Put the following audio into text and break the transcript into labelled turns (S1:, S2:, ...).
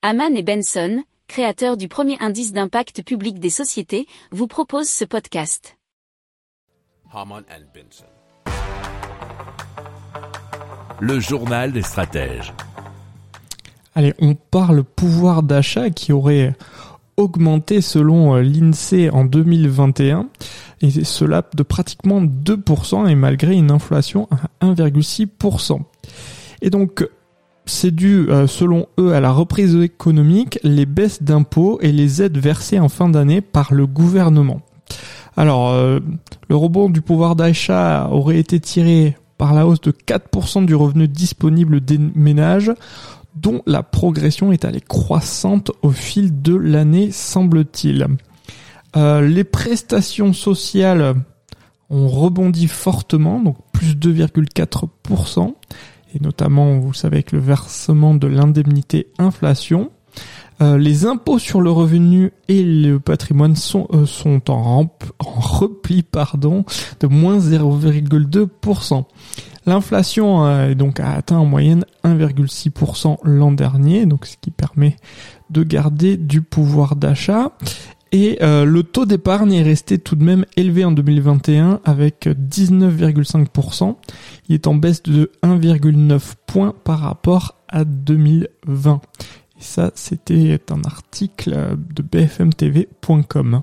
S1: Haman et Benson, créateurs du premier indice d'impact public des sociétés, vous proposent ce podcast.
S2: Haman and Benson.
S3: Le journal des stratèges.
S4: Allez, on parle pouvoir d'achat qui aurait augmenté selon euh, l'INSEE en 2021 et cela de pratiquement 2% et malgré une inflation à 1,6%. Et donc c'est dû, euh, selon eux, à la reprise économique, les baisses d'impôts et les aides versées en fin d'année par le gouvernement. Alors, euh, le rebond du pouvoir d'achat aurait été tiré par la hausse de 4% du revenu disponible des ménages, dont la progression est allée croissante au fil de l'année, semble-t-il. Euh, les prestations sociales ont rebondi fortement, donc plus 2,4% et notamment, vous savez, avec le versement de l'indemnité inflation. Euh, les impôts sur le revenu et le patrimoine sont, euh, sont en, en, repli pardon, de moins 0,2%. L'inflation euh, donc a atteint en moyenne 1,6% l'an dernier, donc ce qui permet de garder du pouvoir d'achat. Et euh, le taux d'épargne est resté tout de même élevé en 2021 avec 19,5%. Il est en baisse de 1,9 points par rapport à 2020. Et ça, c'était un article de bfmtv.com.